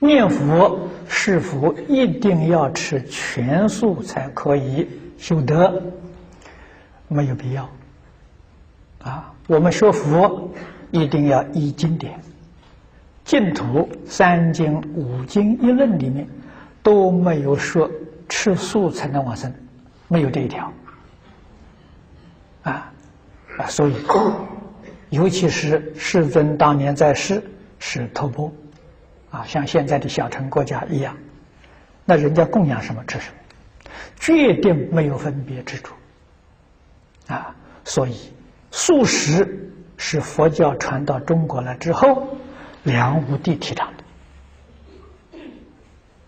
念佛是否一定要吃全素才可以修德？没有必要。啊，我们学佛一定要依经典，净土三经五经一论里面都没有说吃素才能往生，没有这一条。啊啊，所以，尤其是世尊当年在世是托钵。啊，像现在的小城国家一样，那人家供养什么吃什么，决定没有分别之处。啊，所以素食是佛教传到中国来之后，梁武帝提倡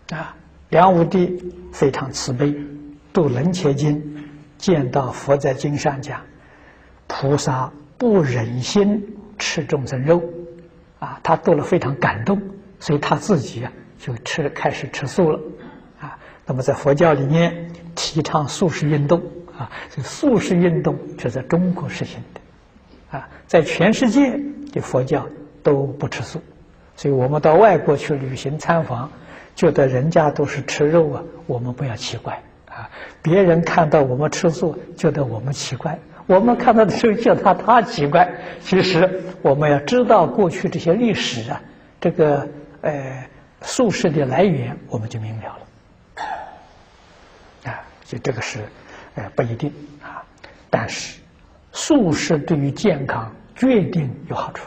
的。啊，梁武帝非常慈悲，读《楞伽经》，见到佛在经上讲，菩萨不忍心吃众生肉，啊，他做了非常感动。所以他自己啊，就吃开始吃素了，啊，那么在佛教里面提倡素食运动啊，这个素食运动是在中国实行的，啊，在全世界的佛教都不吃素，所以我们到外国去旅行参访，觉得人家都是吃肉啊，我们不要奇怪啊，别人看到我们吃素，觉得我们奇怪，我们看到的时候觉得他他奇怪，其实我们要知道过去这些历史啊，这个。呃，素食的来源我们就明了了，啊，就这个是，呃，不一定啊，但是素食对于健康决定有好处，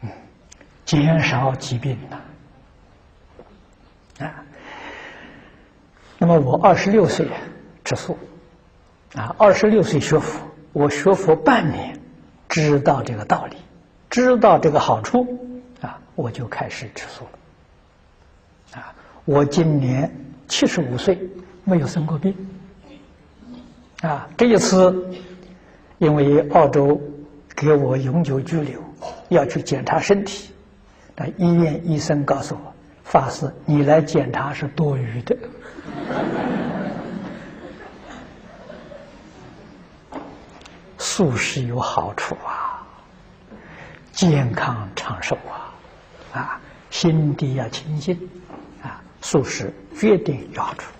嗯，减少疾病呐，啊，那么我二十六岁吃素，啊，二十六岁学佛，我学佛半年，知道这个道理，知道这个好处。我就开始吃素了，啊！我今年七十五岁，没有生过病，啊！这一次，因为澳洲给我永久居留，要去检查身体，那医院医生告诉我，法师你来检查是多余的，素食有好处啊，健康长寿啊。啊，心地要清净，啊，素食决定要好处。